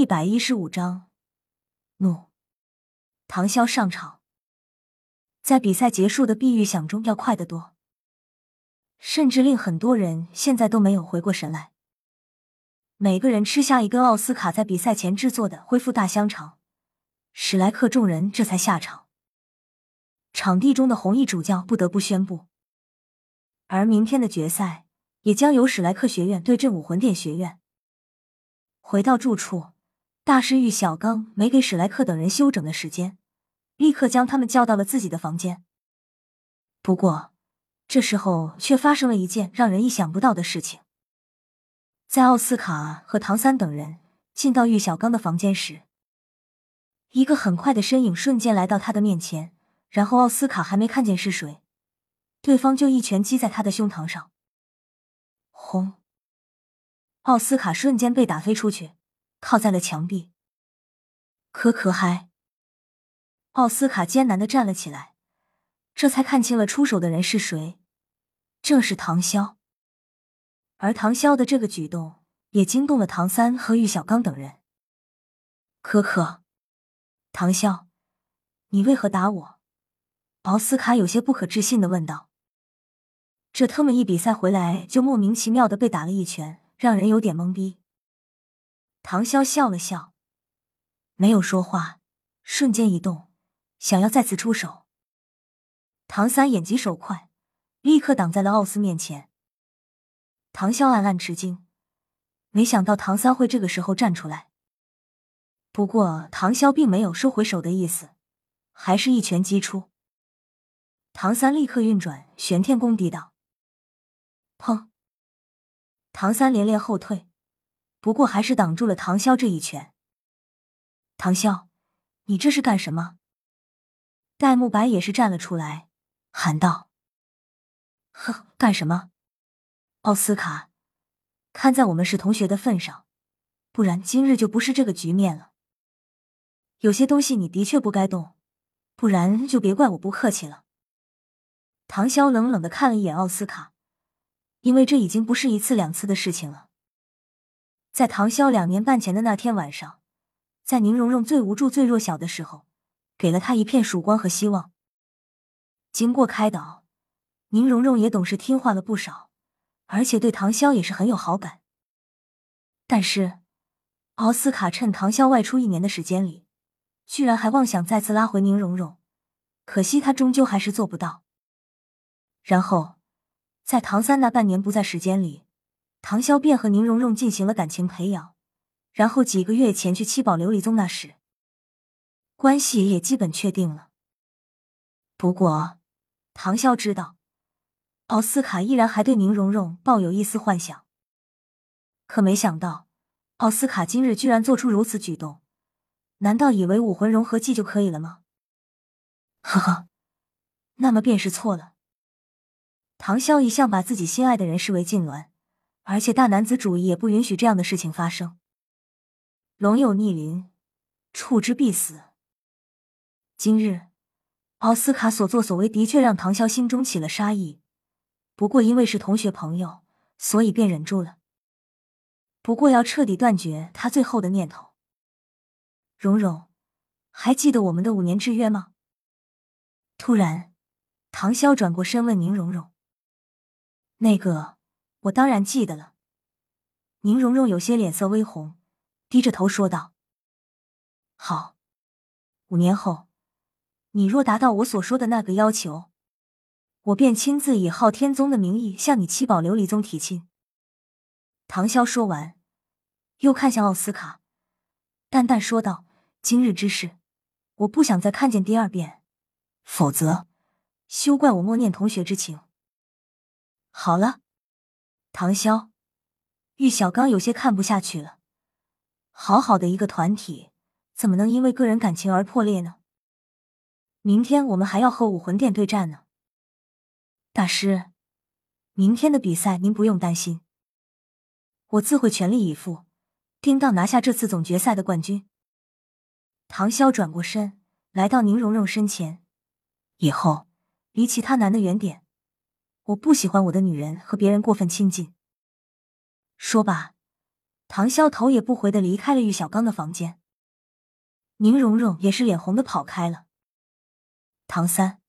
一百一十五章，怒。唐潇上场，在比赛结束的碧玉响中要快得多，甚至令很多人现在都没有回过神来。每个人吃下一根奥斯卡在比赛前制作的恢复大香肠，史莱克众人这才下场。场地中的红衣主教不得不宣布，而明天的决赛也将由史莱克学院对阵武魂殿学院。回到住处，大师玉小刚没给史莱克等人休整的时间，立刻将他们叫到了自己的房间。不过，这时候却发生了一件让人意想不到的事情。在奥斯卡和唐三等人进到玉小刚的房间时，一个很快的身影瞬间来到他的面前，然后奥斯卡还没看见是谁，对方就一拳击在他的胸膛上，轰！奥斯卡瞬间被打飞出去，靠在了墙壁。可可嗨！奥斯卡艰难的站了起来，这才看清了出手的人是谁，正是唐潇。而唐潇的这个举动也惊动了唐三和玉小刚等人。可可，唐潇，你为何打我？奥斯卡有些不可置信的问道。这特么一比赛回来就莫名其妙的被打了一拳。让人有点懵逼。唐潇笑了笑，没有说话，瞬间移动，想要再次出手。唐三眼疾手快，立刻挡在了奥斯面前。唐潇暗暗吃惊，没想到唐三会这个时候站出来。不过唐潇并没有收回手的意思，还是一拳击出。唐三立刻运转玄天功抵挡，砰！唐三连连后退，不过还是挡住了唐潇这一拳。唐潇，你这是干什么？戴沐白也是站了出来，喊道：“呵，干什么？奥斯卡，看在我们是同学的份上，不然今日就不是这个局面了。有些东西你的确不该动，不然就别怪我不客气了。”唐潇冷冷的看了一眼奥斯卡。因为这已经不是一次两次的事情了。在唐潇两年半前的那天晚上，在宁荣荣最无助、最弱小的时候，给了他一片曙光和希望。经过开导，宁荣荣也懂事听话了不少，而且对唐潇也是很有好感。但是，奥斯卡趁唐潇外出一年的时间里，居然还妄想再次拉回宁荣荣，可惜他终究还是做不到。然后。在唐三那半年不在时间里，唐潇便和宁荣荣进行了感情培养，然后几个月前去七宝琉璃宗那时，关系也基本确定了。不过，唐潇知道，奥斯卡依然还对宁荣荣抱有一丝幻想。可没想到，奥斯卡今日居然做出如此举动，难道以为武魂融合技就可以了吗？呵呵，那么便是错了。唐潇一向把自己心爱的人视为禁脔，而且大男子主义也不允许这样的事情发生。龙有逆鳞，触之必死。今日奥斯卡所作所为的确让唐潇心中起了杀意，不过因为是同学朋友，所以便忍住了。不过要彻底断绝他最后的念头。蓉蓉，还记得我们的五年之约吗？突然，唐潇转过身问宁荣荣。那个，我当然记得了。宁荣荣有些脸色微红，低着头说道：“好，五年后，你若达到我所说的那个要求，我便亲自以昊天宗的名义向你七宝琉璃宗提亲。”唐潇说完，又看向奥斯卡，淡淡说道：“今日之事，我不想再看见第二遍，否则，休怪我默念同学之情。”好了，唐潇，玉小刚有些看不下去了。好好的一个团体，怎么能因为个人感情而破裂呢？明天我们还要和武魂殿对战呢。大师，明天的比赛您不用担心，我自会全力以赴，定当拿下这次总决赛的冠军。唐潇转过身，来到宁荣荣身前，以后离其他男的远点。我不喜欢我的女人和别人过分亲近。说罢，唐潇头也不回的离开了玉小刚的房间，宁荣荣也是脸红的跑开了。唐三、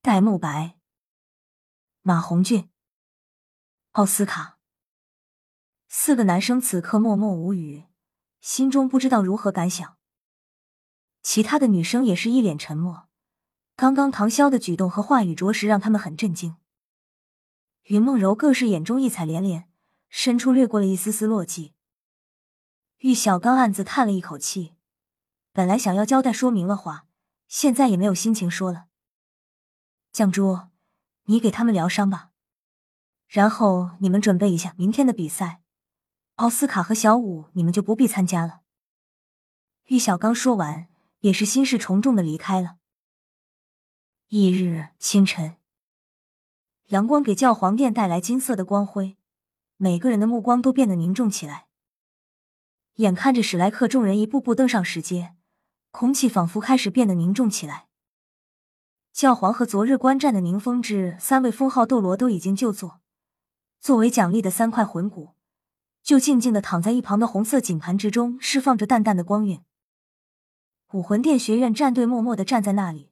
戴沐白、马红俊、奥斯卡四个男生此刻默默无语，心中不知道如何感想。其他的女生也是一脸沉默。刚刚唐潇的举动和话语，着实让他们很震惊。云梦柔更是眼中异彩连连，伸出掠过了一丝丝落寂。玉小刚暗自叹了一口气，本来想要交代说明了话，现在也没有心情说了。绛珠，你给他们疗伤吧，然后你们准备一下明天的比赛。奥斯卡和小五，你们就不必参加了。玉小刚说完，也是心事重重的离开了。翌日清晨。阳光给教皇殿带来金色的光辉，每个人的目光都变得凝重起来。眼看着史莱克众人一步步登上石阶，空气仿佛开始变得凝重起来。教皇和昨日观战的宁风致三位封号斗罗都已经就座，作为奖励的三块魂骨就静静的躺在一旁的红色锦盘之中，释放着淡淡的光晕。武魂殿学院战队默默的站在那里。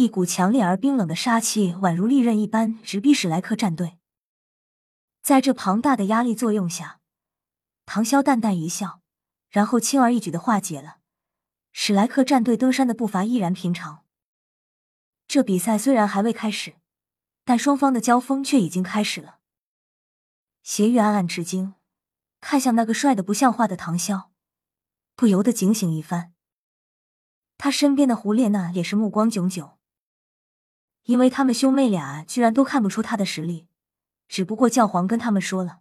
一股强烈而冰冷的杀气，宛如利刃一般直逼史莱克战队。在这庞大的压力作用下，唐潇淡淡一笑，然后轻而易举的化解了史莱克战队登山的步伐，依然平常。这比赛虽然还未开始，但双方的交锋却已经开始了。邪玉暗暗吃惊，看向那个帅的不像话的唐潇，不由得警醒一番。他身边的胡列娜也是目光炯炯。因为他们兄妹俩居然都看不出他的实力，只不过教皇跟他们说了，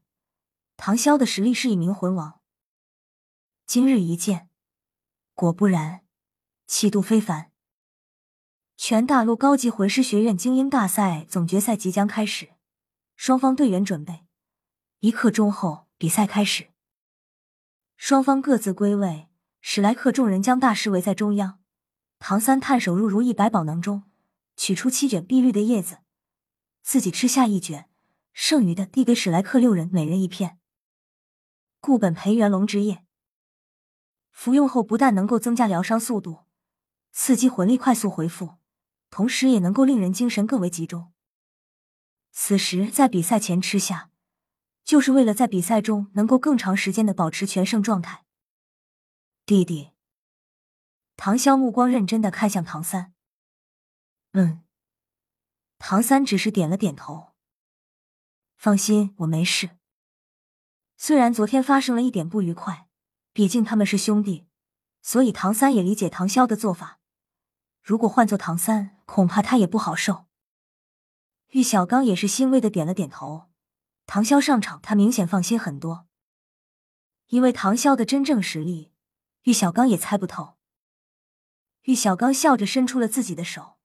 唐潇的实力是一名魂王。今日一见，果不然，气度非凡。全大陆高级魂师学院精英大赛总决赛即将开始，双方队员准备。一刻钟后，比赛开始。双方各自归位，史莱克众人将大师围在中央，唐三探手入如意百宝囊中。取出七卷碧绿的叶子，自己吃下一卷，剩余的递给史莱克六人每人一片。固本培元龙之液，服用后不但能够增加疗伤速度，刺激魂力快速恢复，同时也能够令人精神更为集中。此时在比赛前吃下，就是为了在比赛中能够更长时间的保持全胜状态。弟弟，唐潇目光认真的看向唐三。嗯，唐三只是点了点头。放心，我没事。虽然昨天发生了一点不愉快，毕竟他们是兄弟，所以唐三也理解唐潇的做法。如果换做唐三，恐怕他也不好受。玉小刚也是欣慰的点了点头。唐潇上场，他明显放心很多。因为唐潇的真正实力，玉小刚也猜不透。玉小刚笑着伸出了自己的手。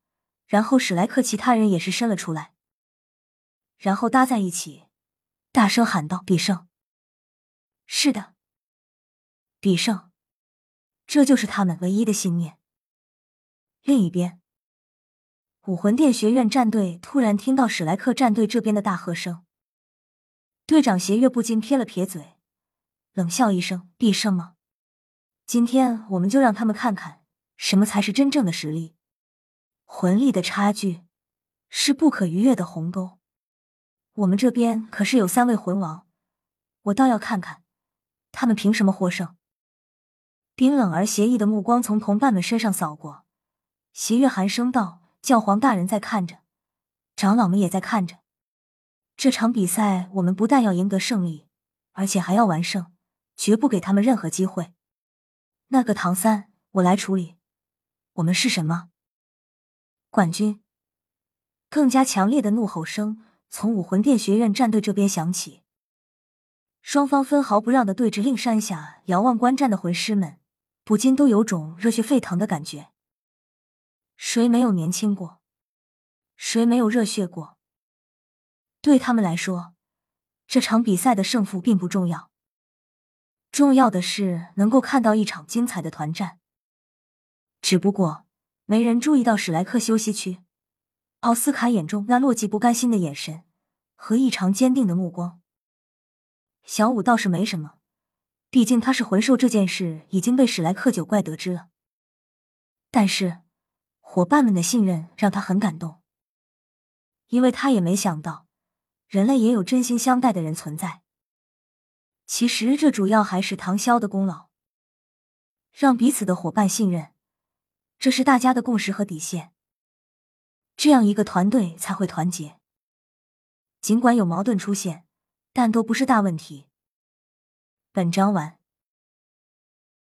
然后史莱克其他人也是伸了出来，然后搭在一起，大声喊道：“必胜！”是的，必胜，这就是他们唯一的信念。另一边，武魂殿学院战队突然听到史莱克战队这边的大喝声，队长邪月不禁撇了撇嘴，冷笑一声：“必胜吗？今天我们就让他们看看什么才是真正的实力。”魂力的差距是不可逾越的鸿沟。我们这边可是有三位魂王，我倒要看看他们凭什么获胜。冰冷而邪异的目光从同伴们身上扫过，邪月寒声道：“教皇大人在看着，长老们也在看着。这场比赛，我们不但要赢得胜利，而且还要完胜，绝不给他们任何机会。那个唐三，我来处理。我们是什么？”冠军！更加强烈的怒吼声从武魂殿学院战队这边响起，双方分毫不让的对峙，令山下遥望观战的魂师们不禁都有种热血沸腾的感觉。谁没有年轻过？谁没有热血过？对他们来说，这场比赛的胜负并不重要，重要的是能够看到一场精彩的团战。只不过。没人注意到史莱克休息区，奥斯卡眼中那落寂不甘心的眼神和异常坚定的目光。小五倒是没什么，毕竟他是魂兽，这件事已经被史莱克九怪得知了。但是伙伴们的信任让他很感动，因为他也没想到人类也有真心相待的人存在。其实这主要还是唐潇的功劳，让彼此的伙伴信任，这是大家的共识和底线。这样一个团队才会团结。尽管有矛盾出现，但都不是大问题。本章完。